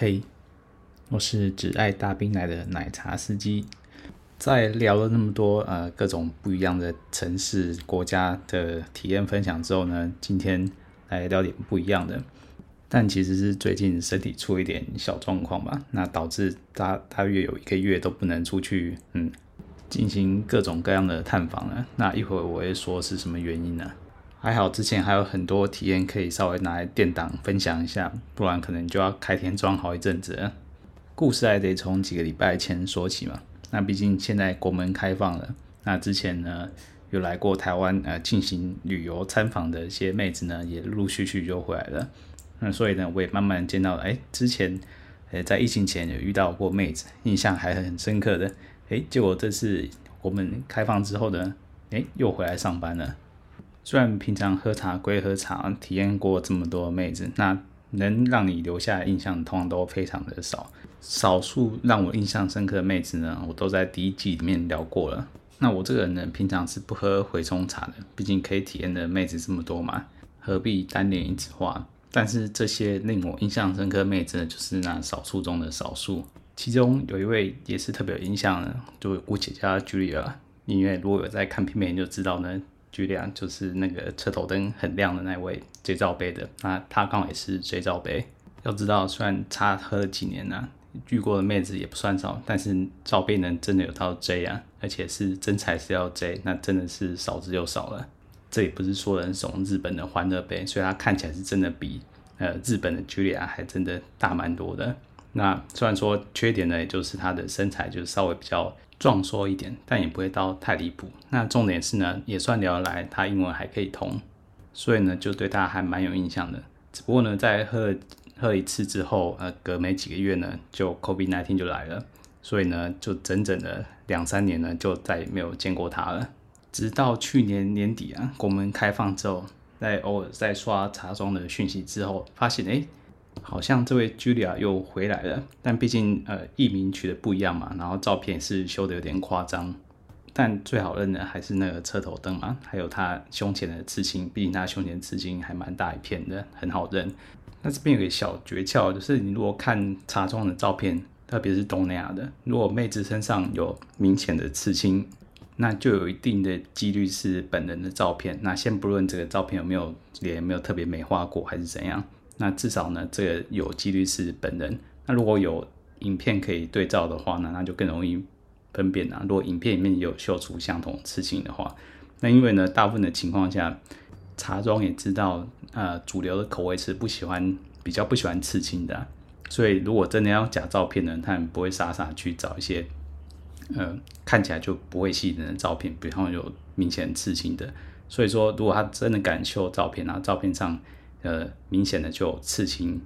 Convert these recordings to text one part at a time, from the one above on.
嘿，我是只爱大冰奶的奶茶司机。在聊了那么多呃各种不一样的城市国家的体验分享之后呢，今天来聊点不一样的。但其实是最近身体出一点小状况吧，那导致大大约有一个月都不能出去，嗯，进行各种各样的探访了。那一会儿我会说是什么原因呢？还好之前还有很多体验可以稍微拿来垫档分享一下，不然可能就要开天窗好一阵子了。故事还得从几个礼拜前说起嘛。那毕竟现在国门开放了，那之前呢有来过台湾呃进行旅游参访的一些妹子呢，也陆陆续续就回来了。那所以呢，我也慢慢见到了，哎，之前呃在疫情前有遇到过妹子，印象还很深刻的，哎，结果这次国门开放之后呢，哎，又回来上班了。虽然平常喝茶归喝茶，体验过这么多妹子，那能让你留下印象通常都非常的少。少数让我印象深刻的妹子呢，我都在第一季里面聊过了。那我这个人呢，平常是不喝回冲茶的，毕竟可以体验的妹子这么多嘛，何必单恋一枝花？但是这些令我印象深刻的妹子呢，就是那少数中的少数。其中有一位也是特别有印象的，就姑且叫她 Julia，因为如果有在看片片就知道呢。举例啊，就是那个车头灯很亮的那位 J 罩杯的，那他刚好也是 J 罩杯。要知道，虽然差喝了几年啊，遇过的妹子也不算少，但是罩杯能真的有到 J 啊，而且是真材实料 J，那真的是少之又少了。这也不是说人怂日本的欢乐杯，所以它看起来是真的比呃日本的 Julia 还真的大蛮多的。那虽然说缺点呢，也就是她的身材就稍微比较。壮硕一点，但也不会到太离谱。那重点是呢，也算聊得来，他英文还可以通，所以呢，就对他还蛮有印象的。只不过呢，在喝喝一次之后，呃，隔没几个月呢，就 COVID-19 就来了，所以呢，就整整的两三年呢，就再也没有见过他了。直到去年年底啊，国门开放之后，在偶尔在刷茶庄的讯息之后，发现哎。诶好像这位 Julia 又回来了，但毕竟呃艺名取的不一样嘛，然后照片是修的有点夸张，但最好认的还是那个车头灯嘛，还有他胸前的刺青，毕竟他胸前刺青还蛮大一片的，很好认。那这边有个小诀窍，就是你如果看茶庄的照片，特别是东南亚的，如果妹子身上有明显的刺青，那就有一定的几率是本人的照片。那先不论这个照片有没有脸没有特别美化过，还是怎样。那至少呢，这个有几率是本人。那如果有影片可以对照的话呢，那就更容易分辨啊。如果影片里面有秀出相同刺青的话，那因为呢，大部分的情况下，茶庄也知道，呃，主流的口味是不喜欢，比较不喜欢刺青的。所以如果真的要假照片呢，他们不会傻傻去找一些，呃，看起来就不会吸引人的照片，比方有明显刺青的。所以说，如果他真的敢秀照片，然后照片上。呃，明显的就有刺青，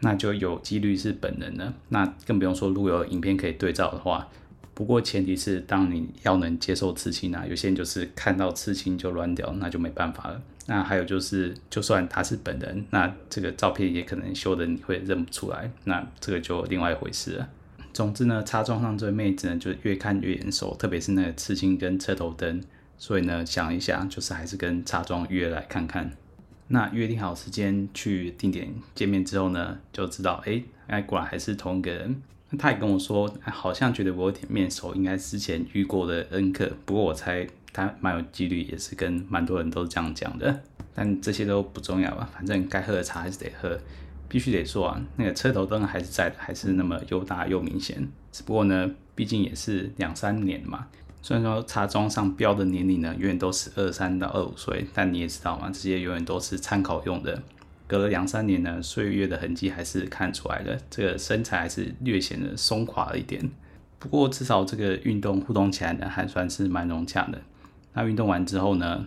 那就有几率是本人了。那更不用说，如果有影片可以对照的话。不过前提是，当你要能接受刺青啊，有些人就是看到刺青就乱掉，那就没办法了。那还有就是，就算他是本人，那这个照片也可能修的你会认不出来，那这个就另外一回事了。总之呢，茶庄上这位妹子呢，就越看越眼熟，特别是那个刺青跟车头灯。所以呢，想一下，就是还是跟茶庄约来看看。那约定好时间去定点见面之后呢，就知道，哎，哎，果然还是同一个人。那他也跟我说，好像觉得我有点面熟，应该之前遇过的恩客。不过我猜他蛮有几率，也是跟蛮多人都是这样讲的。但这些都不重要吧，反正该喝的茶还是得喝。必须得说啊，那个车头灯还是在的，还是那么又大又明显。只不过呢，毕竟也是两三年嘛。虽然说茶庄上标的年龄呢，永远都是二三到二五岁，但你也知道嘛，这些永远都是参考用的。隔了两三年呢，岁月的痕迹还是看出来的，这个身材还是略显得松垮了一点。不过至少这个运动互动起来呢，还算是蛮融洽的。那运动完之后呢，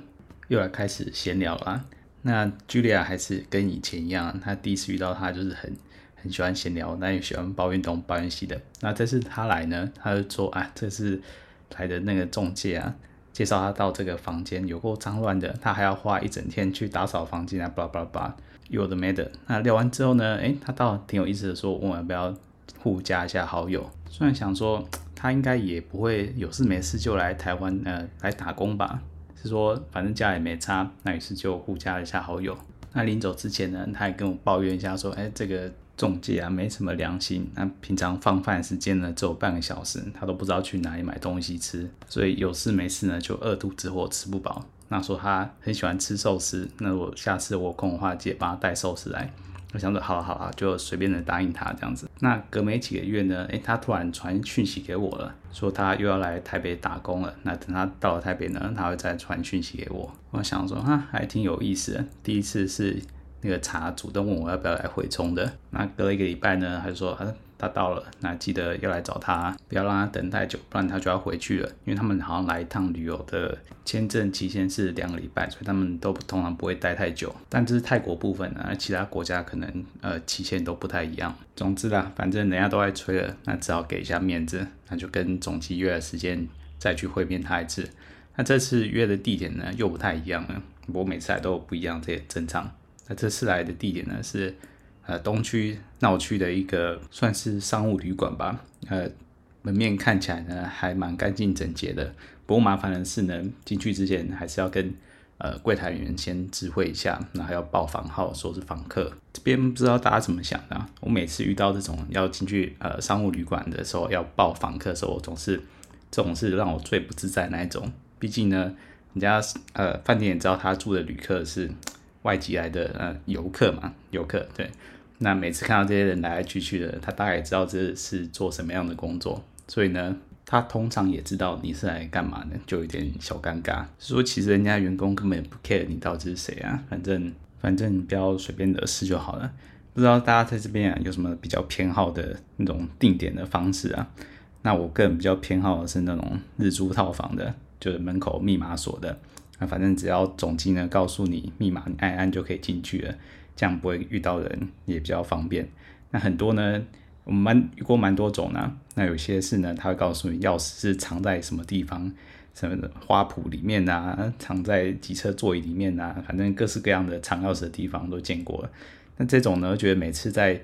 又来开始闲聊啦。那 Julia 还是跟以前一样，她第一次遇到她就是很很喜欢闲聊，但也喜欢抱运动、抱怨西的。那这次她来呢，她就说啊，这是。来的那个中介啊，介绍他到这个房间有够脏乱的，他还要花一整天去打扫房间啊，巴拉巴拉巴拉，有的没的。那聊完之后呢，诶，他倒挺有意思的说，问我要不要互加一下好友。虽然想说他应该也不会有事没事就来台湾呃来打工吧，是说反正家也没差，那于是就互加了一下好友。那临走之前呢，他还跟我抱怨一下说，诶，这个中介啊，没什么良心。那平常放饭时间呢，只有半个小时，他都不知道去哪里买东西吃，所以有事没事呢就饿肚子或吃不饱。那说他很喜欢吃寿司，那我下次我空的话，记得帮他带寿司来。我想说，好了好了，就随便的答应他这样子。那隔没几个月呢，诶，他突然传讯息给我了，说他又要来台北打工了。那等他到了台北呢，他会再传讯息给我。我想说，哈，还挺有意思。第一次是那个茶主动问我要不要来回冲的。那隔了一个礼拜呢，他就说，啊他到了，那记得要来找他，不要让他等太久，不然他就要回去了。因为他们好像来一趟旅游的签证期限是两个礼拜，所以他们都通常不会待太久。但这是泰国部分呢，其他国家可能呃期限都不太一样。总之啦，反正人家都在催了，那只好给一下面子，那就跟总机约了时间再去会面他一次。那这次约的地点呢又不太一样了，我每次来都有不一样，这也正常。那这次来的地点呢是。呃，东区闹区的一个算是商务旅馆吧。呃，门面看起来呢还蛮干净整洁的。不过麻烦的是呢，进去之前还是要跟呃柜台员先知会一下，然后要报房号，说是房客。这边不知道大家怎么想的？我每次遇到这种要进去呃商务旅馆的时候要报房客的时候，我总是这种是让我最不自在那一种。毕竟呢，人家呃饭店也知道他住的旅客是外籍来的呃游客嘛，游客对。那每次看到这些人来来去去的，他大概知道这是做什么样的工作，所以呢，他通常也知道你是来干嘛的，就有点小尴尬。说其实人家员工根本不 care 你到底是谁啊，反正反正你不要随便惹事就好了。不知道大家在这边啊有什么比较偏好的那种定点的方式啊？那我个人比较偏好的是那种日租套房的，就是门口密码锁的。那反正只要总机呢告诉你密码，你按按就可以进去了。这样不会遇到人，也比较方便。那很多呢，我们蛮遇过蛮多种呢。那有些是呢，他会告诉你钥匙是藏在什么地方，什么花圃里面啊，藏在机车座椅里面啊，反正各式各样的藏钥匙的地方都见过了。那这种呢，觉得每次在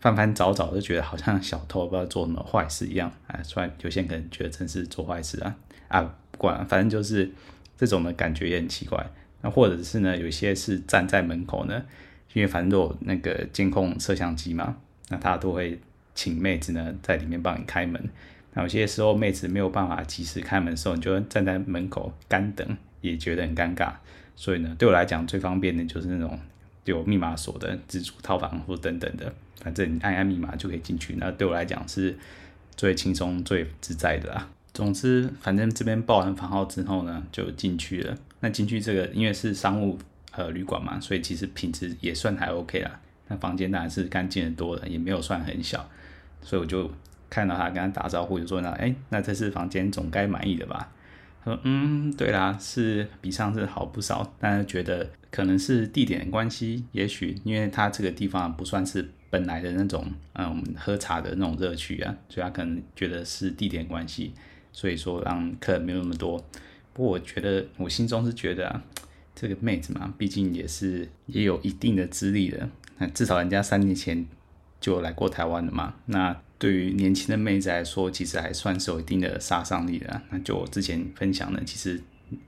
翻翻找找，都觉得好像小偷不知道做什么坏事一样啊。虽然有些人可能觉得真是做坏事啊啊，不管，反正就是这种的感觉也很奇怪。那或者是呢，有些是站在门口呢。因为反正都有那个监控摄像机嘛，那他都会请妹子呢在里面帮你开门。那有些时候妹子没有办法及时开门的时候，你就站在门口干等，也觉得很尴尬。所以呢，对我来讲最方便的就是那种有密码锁的自助套房或等等的，反正你按按密码就可以进去。那对我来讲是最轻松、最自在的啦。总之，反正这边报完房号之后呢，就进去了。那进去这个因为是商务。呃，旅馆嘛，所以其实品质也算还 OK 啦。那房间当然是干净的多了，也没有算很小。所以我就看到他跟他打招呼，就说：“那哎，那这次房间总该满意的吧？”他说：“嗯，对啦，是比上次好不少。但是觉得可能是地点的关系，也许因为他这个地方不算是本来的那种嗯喝茶的那种热区啊，所以他可能觉得是地点关系，所以说让客人没有那么多。不过我觉得我心中是觉得啊。”这个妹子嘛，毕竟也是也有一定的资历的，那至少人家三年前就来过台湾了嘛。那对于年轻的妹子来说，其实还算是有一定的杀伤力的。那就我之前分享的，其实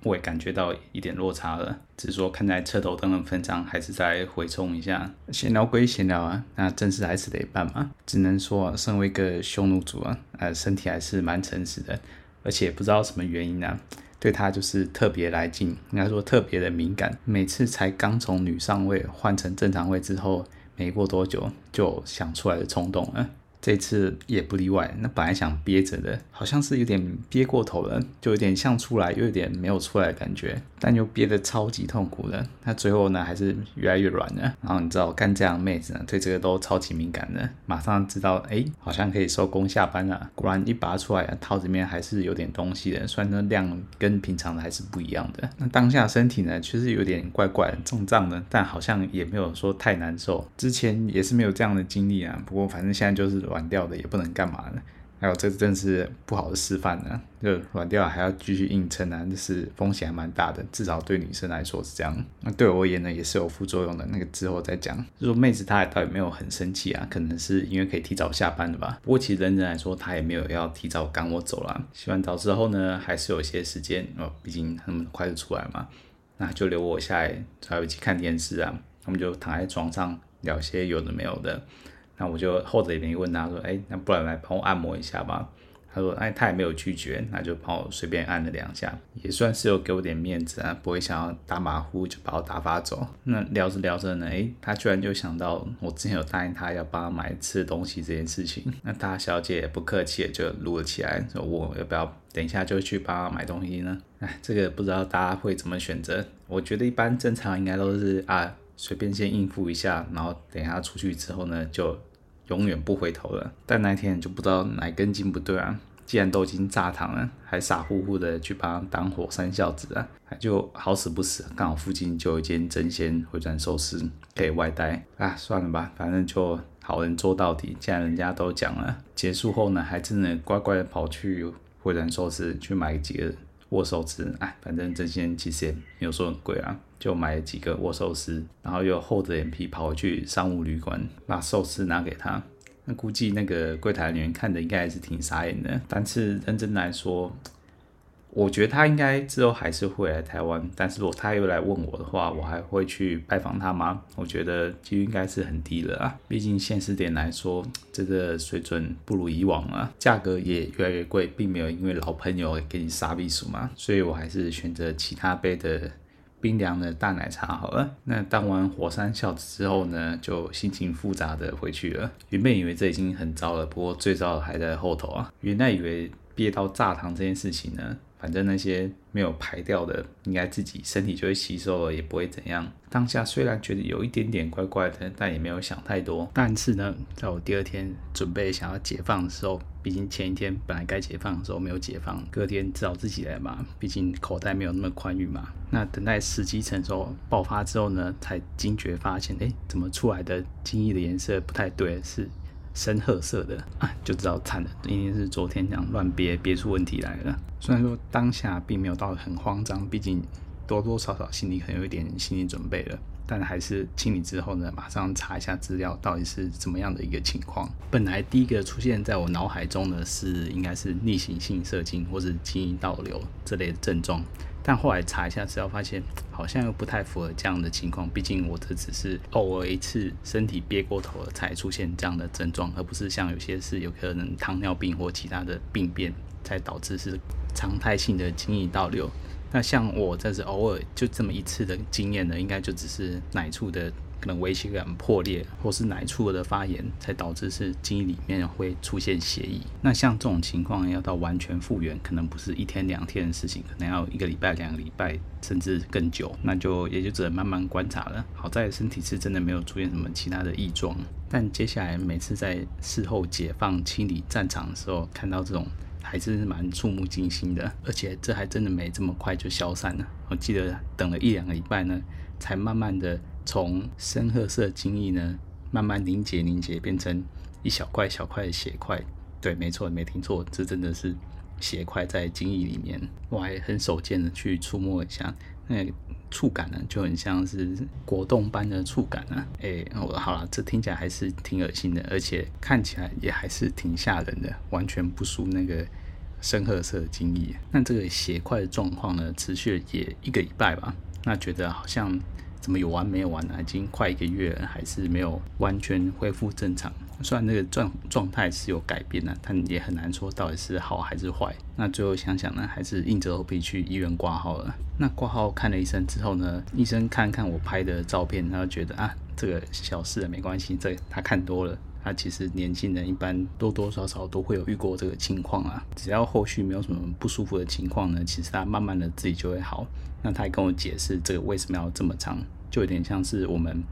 我也感觉到一点落差了。只是说看在车头灯的份上，还是再回冲一下。闲聊归闲聊啊，那正事还是得办嘛。只能说，身为一个匈奴族啊，呃，身体还是蛮诚实的，而且不知道什么原因呢、对他就是特别来劲，应该说特别的敏感。每次才刚从女上位换成正常位之后，没过多久就想出来的冲动了。这次也不例外。那本来想憋着的，好像是有点憋过头了，就有点像出来，又有点没有出来的感觉，但又憋得超级痛苦的。那最后呢，还是越来越软了。然后你知道，干这样的妹子呢，对这个都超级敏感的，马上知道，哎，好像可以收工下班了。果然一拔出来啊，套子里面还是有点东西的，虽然说量跟平常的还是不一样的。那当下身体呢，确实有点怪怪的，胀胀的，但好像也没有说太难受。之前也是没有这样的经历啊，不过反正现在就是。软软掉的也不能干嘛呢？还有这真是不好的示范呢。就软掉还要继续硬撑呢，就是风险还蛮大的。至少对女生来说是这样。那对我而言呢，也是有副作用的。那个之后再讲。就说妹子她倒也没有很生气啊，可能是因为可以提早下班的吧。不过其实认真来说，她也没有要提早赶我走了。洗完澡之后呢，还是有一些时间哦，毕竟那么快就出来嘛，那就留我下来，还有一起看电视啊。我们就躺在床上聊些有的没有的。那我就厚着脸皮问他说：“哎，那不然来帮我按摩一下吧。”他说：“哎，他也没有拒绝，那就帮我随便按了两下，也算是有给我点面子啊，不会想要打马虎就把我打发走。”那聊着聊着呢，哎，他居然就想到我之前有答应他要帮他买吃的东西这件事情。那大小姐也不客气就撸了起来，说我要不要等一下就去帮他买东西呢？哎，这个不知道大家会怎么选择？我觉得一般正常应该都是啊，随便先应付一下，然后等一下出去之后呢就。永远不回头了，但那天就不知道哪根筋不对啊！既然都已经炸膛了，还傻乎乎的去帮他当火山孝子啊，还就好死不死，刚好附近就有一间真鲜回转寿司可以外带啊！算了吧，反正就好人做到底，既然人家都讲了。结束后呢，还真的乖乖的跑去回转寿司去买几个。握寿司，哎，反正这些其实也没有说很贵啊，就买了几个握寿司，然后又厚着脸皮跑回去商务旅馆，把寿司拿给他。那估计那个柜台人员看着应该还是挺傻眼的，但是认真来说。我觉得他应该之后还是会来台湾，但是如果他又来问我的话，我还会去拜访他吗？我觉得几率应该是很低了啊。毕竟现实点来说，这个水准不如以往啊，价格也越来越贵，并没有因为老朋友给你杀避暑嘛，所以我还是选择其他杯的冰凉的大奶茶好了。那当完火山孝子之后呢，就心情复杂的回去了。原本以为这已经很糟了，不过最糟的还在后头啊。原来以为憋到炸糖这件事情呢。反正那些没有排掉的，应该自己身体就会吸收了，也不会怎样。当下虽然觉得有一点点怪怪的，但也没有想太多。但是呢，在我第二天准备想要解放的时候，毕竟前一天本来该解放的时候没有解放，隔天只好自己来嘛。毕竟口袋没有那么宽裕嘛。那等待时机成熟爆发之后呢，才惊觉发现，哎，怎么出来的精液的颜色不太对，是。深褐色的啊，就知道惨了，一定是昨天这样乱憋憋出问题来了。虽然说当下并没有到很慌张，毕竟多多少少心里可能有一点心理准备了，但还是清理之后呢，马上查一下资料，到底是怎么样的一个情况。本来第一个出现在我脑海中的是应该是逆行性射精或是精液倒流这类的症状。但后来查一下资料，发现好像又不太符合这样的情况。毕竟我这只是偶尔一次身体憋过头了才出现这样的症状，而不是像有些是有可能糖尿病或其他的病变才导致是常态性的精液倒流。那像我这是偶尔就这么一次的经验呢，应该就只是奶处的。可能微血管破裂，或是奶处的发炎，才导致是精液里面会出现血液。那像这种情况，要到完全复原，可能不是一天两天的事情，可能要一个礼拜、两个礼拜，甚至更久。那就也就只能慢慢观察了。好在身体是真的没有出现什么其他的异状。但接下来每次在事后解放清理战场的时候，看到这种还是蛮触目惊心的。而且这还真的没这么快就消散了。我记得等了一两个礼拜呢，才慢慢的。从深褐色精液呢，慢慢凝结凝结，变成一小块小块的血块。对，没错，没听错，这真的是血块在精液里面。我还很手贱的去触摸一下，那个触感呢，就很像是果冻般的触感啊。哎，我好了，这听起来还是挺恶心的，而且看起来也还是挺吓人的，完全不输那个深褐色精液。那这个血块的状况呢，持续也一个礼拜吧。那觉得好像。怎么有完没有完呢？已经快一个月了，还是没有完全恢复正常。虽然那个状状态是有改变了，但也很难说到底是好还是坏。那最后想想呢，还是硬着头皮去医院挂号了。那挂号看了医生之后呢，医生看看我拍的照片，他就觉得啊，这个小事没关系，这他看多了。他其实年轻人一般多多少少都会有遇过这个情况啊。只要后续没有什么不舒服的情况呢，其实他慢慢的自己就会好。那他还跟我解释这个为什么要这么长。就有点像是我们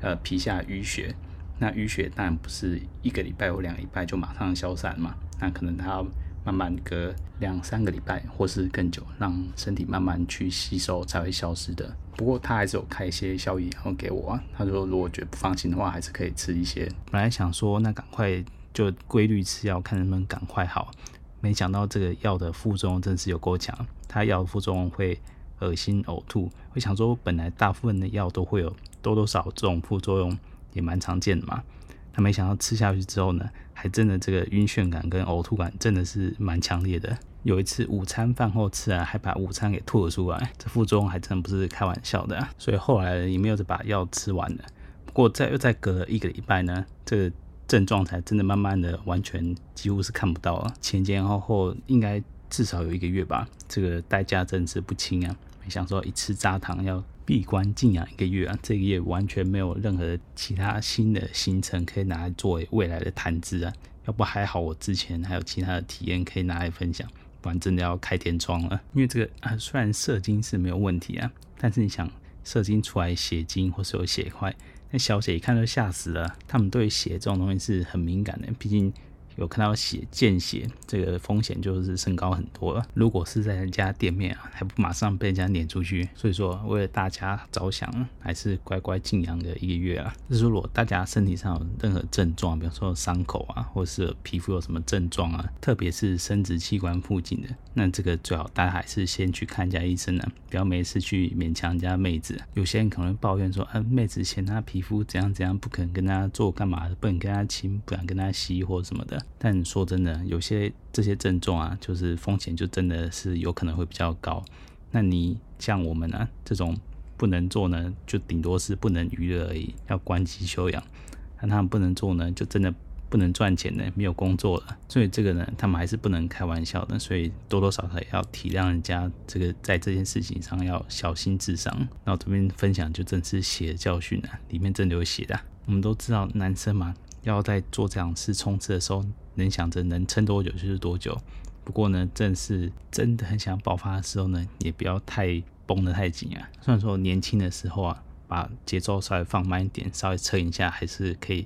呃皮下淤血，那淤血当然不是一个礼拜或两个礼拜就马上消散嘛，那可能它要慢慢隔两三个礼拜或是更久，让身体慢慢去吸收才会消失的。不过他还是有开一些消炎药给我啊，他说如果觉得不放心的话，还是可以吃一些。本来想说那赶快就规律吃药，看能不能赶快好，没想到这个药的副作用真是有够强，它药的副作用会。恶心、呕吐，我想说，本来大部分的药都会有多多少这种副作用，也蛮常见的嘛。他没想到吃下去之后呢，还真的这个晕眩感跟呕吐感真的是蛮强烈的。有一次午餐饭后吃啊，还把午餐给吐了出来，这副作用还真不是开玩笑的。所以后来也没有再把药吃完了。不过再又再隔了一个礼拜呢，这个症状才真的慢慢的完全几乎是看不到了，前前后后应该至少有一个月吧，这个代价真是不轻啊！没想说一次扎堂要闭关静养一个月啊，这个月完全没有任何其他新的行程可以拿来作为未来的谈资啊！要不还好我之前还有其他的体验可以拿来分享，不然真的要开天窗了。因为这个啊，虽然射精是没有问题啊，但是你想射精出来血精或是有血块。那小姐一看就吓死了，他们对血这种东西是很敏感的，毕竟。有看到血见血，这个风险就是升高很多了。如果是在人家店面啊，还不马上被人家撵出去。所以说，为了大家着想，还是乖乖静养个一个月啊。就是，如果大家身体上有任何症状，比如说伤口啊，或是皮肤有什么症状啊，特别是生殖器官附近的，那这个最好大家还是先去看一下医生啊，不要没事去勉强人家妹子。有些人可能抱怨说，啊，妹子嫌她皮肤怎样怎样，不肯跟她做干嘛，不肯跟她亲，不敢跟她吸或什么的。但说真的，有些这些症状啊，就是风险就真的是有可能会比较高。那你像我们啊，这种不能做呢，就顶多是不能娱乐而已，要关机休养。那他们不能做呢，就真的不能赚钱呢，没有工作了。所以这个呢，他们还是不能开玩笑的。所以多多少少也要体谅人家，这个在这件事情上要小心智商。然后这边分享就真是血教训啊，里面真的有血的。我们都知道男生嘛。要在做这样次冲刺的时候，能想着能撑多久就是多久。不过呢，正是真的很想爆发的时候呢，也不要太绷得太紧啊。虽然说年轻的时候啊，把节奏稍微放慢一点，稍微撑一下，还是可以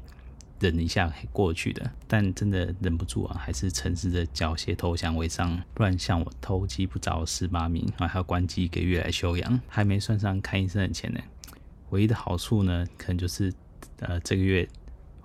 忍一下可以过去的。但真的忍不住啊，还是诚实的缴械投降为上。不然像我偷鸡不着蚀把米啊，还要关机一个月来休养，还没算上看医生的钱呢。唯一的好处呢，可能就是呃这个月。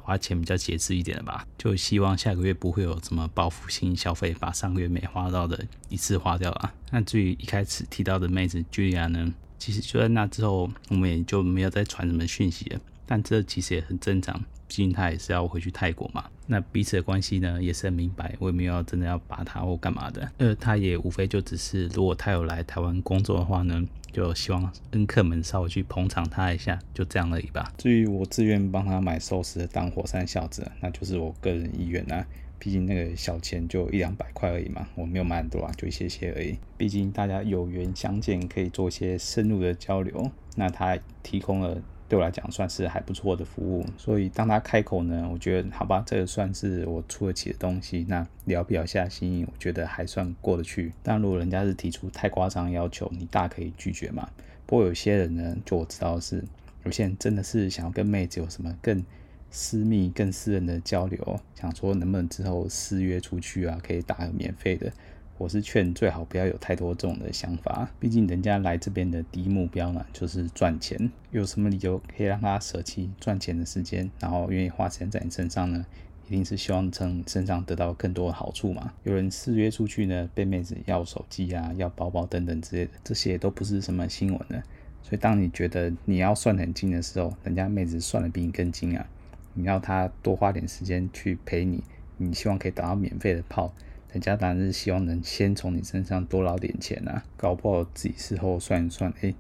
花钱比较节制一点了吧，就希望下个月不会有什么报复性消费，把上个月没花到的一次花掉了。那至于一开始提到的妹子 Julia 呢，其实就在那之后，我们也就没有再传什么讯息了。但这其实也很正常，毕竟他也是要回去泰国嘛。那彼此的关系呢，也是很明白，我也没有真的要把他或干嘛的。呃，他也无非就只是，如果他有来台湾工作的话呢。就希望恩客们稍微去捧场他一下，就这样而已吧。至于我自愿帮他买寿司当火山孝子，那就是我个人意愿啊。毕竟那个小钱就一两百块而已嘛，我没有买很多啊，就一些些而已。毕竟大家有缘相见，可以做一些深入的交流。那他提供了。对我来讲算是还不错的服务，所以当他开口呢，我觉得好吧，这个算是我出得起的东西。那聊表下心意，我觉得还算过得去。但如果人家是提出太夸张要求，你大可以拒绝嘛。不过有些人呢，就我知道是有些人真的是想要跟妹子有什么更私密、更私人的交流，想说能不能之后私约出去啊，可以打个免费的。我是劝最好不要有太多这种的想法，毕竟人家来这边的第一目标呢，就是赚钱。有什么理由可以让他舍弃赚钱的时间，然后愿意花钱在你身上呢？一定是希望从你身上得到更多的好处嘛。有人私约出去呢，被妹子要手机啊、要包包等等之类的，这些都不是什么新闻的。所以当你觉得你要算很精的时候，人家妹子算得比你更精啊。你要他多花点时间去陪你，你希望可以得到免费的炮。人家当然是希望能先从你身上多捞点钱啊，搞不好自己事后算一算，哎、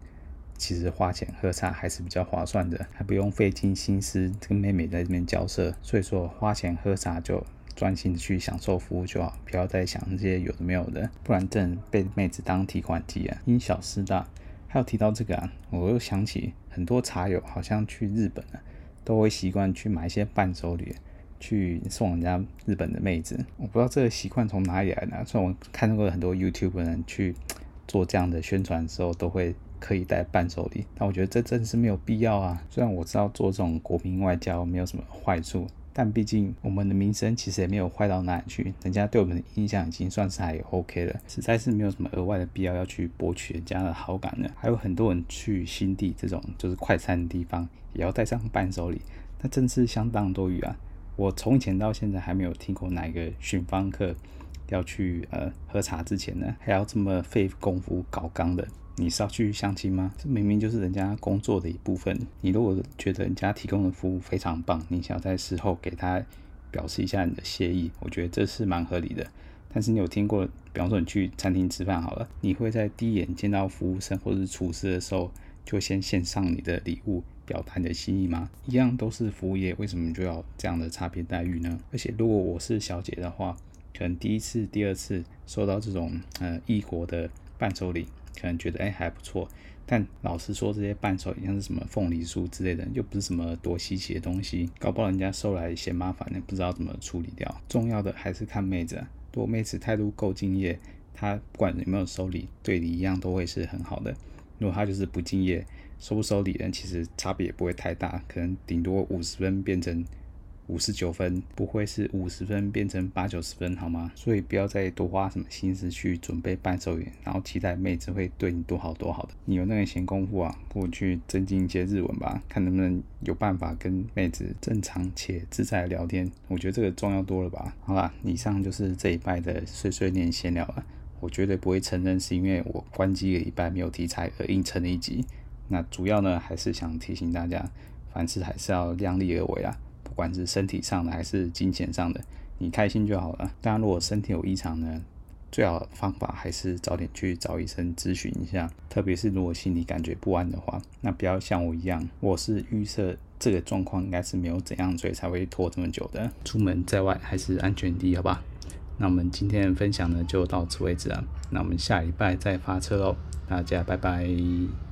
其实花钱喝茶还是比较划算的，还不用费尽心思跟妹妹在这边交涉。所以说花钱喝茶就专心的去享受服务就好，不要再想那些有的没有的，不然真被妹子当提款机啊，因小失大。还有提到这个啊，我又想起很多茶友好像去日本啊，都会习惯去买一些伴手礼。去送人家日本的妹子，我不知道这个习惯从哪里来的。虽然我看到过很多 YouTube 人去做这样的宣传的时候，都会刻意带伴手礼，但我觉得这真的是没有必要啊。虽然我知道做这种国民外交没有什么坏处，但毕竟我们的名声其实也没有坏到哪里去，人家对我们的印象已经算是还 OK 了，实在是没有什么额外的必要要去博取人家的好感了。还有很多人去新地这种就是快餐的地方，也要带上伴手礼，那真是相当多余啊。我从以前到现在还没有听过哪一个寻方客要去呃喝茶之前呢，还要这么费功夫搞刚的。你是要去相亲吗？这明明就是人家工作的一部分。你如果觉得人家提供的服务非常棒，你想在事后给他表示一下你的谢意，我觉得这是蛮合理的。但是你有听过，比方说你去餐厅吃饭好了，你会在第一眼见到服务生或者是厨师的时候，就先献上你的礼物，表达你的心意吗？一样都是服务业，为什么就要这样的差别待遇呢？而且如果我是小姐的话，可能第一次、第二次收到这种呃异国的伴手礼，可能觉得哎还不错。但老实说，这些伴手礼像是什么凤梨酥之类的，又不是什么多稀奇的东西，搞不好人家收来嫌麻烦，不知道怎么处理掉。重要的还是看妹子，如果妹子态度够敬业，她不管有没有收礼，对你一样都会是很好的。如果她就是不敬业，收不收礼人其实差别也不会太大，可能顶多五十分变成。五十九分不会是五十分变成八九十分好吗？所以不要再多花什么心思去准备伴手礼，然后期待妹子会对你多好多好的。你有那个闲工夫啊，不如去增进一些日文吧，看能不能有办法跟妹子正常且自在聊天。我觉得这个重要多了吧。好啦，以上就是这一拜的碎碎念闲聊了。我绝对不会承认是因为我关机了一拜没有题材而硬撑了一集。那主要呢，还是想提醒大家，凡事还是要量力而为啊。不管是身体上的还是金钱上的，你开心就好了。当然，如果身体有异常呢，最好方法还是早点去找医生咨询一下。特别是如果心里感觉不安的话，那不要像我一样，我是预设这个状况应该是没有怎样，所以才会拖这么久的。出门在外还是安全第一，好吧？那我们今天的分享呢就到此为止了。那我们下礼拜再发车喽，大家拜拜。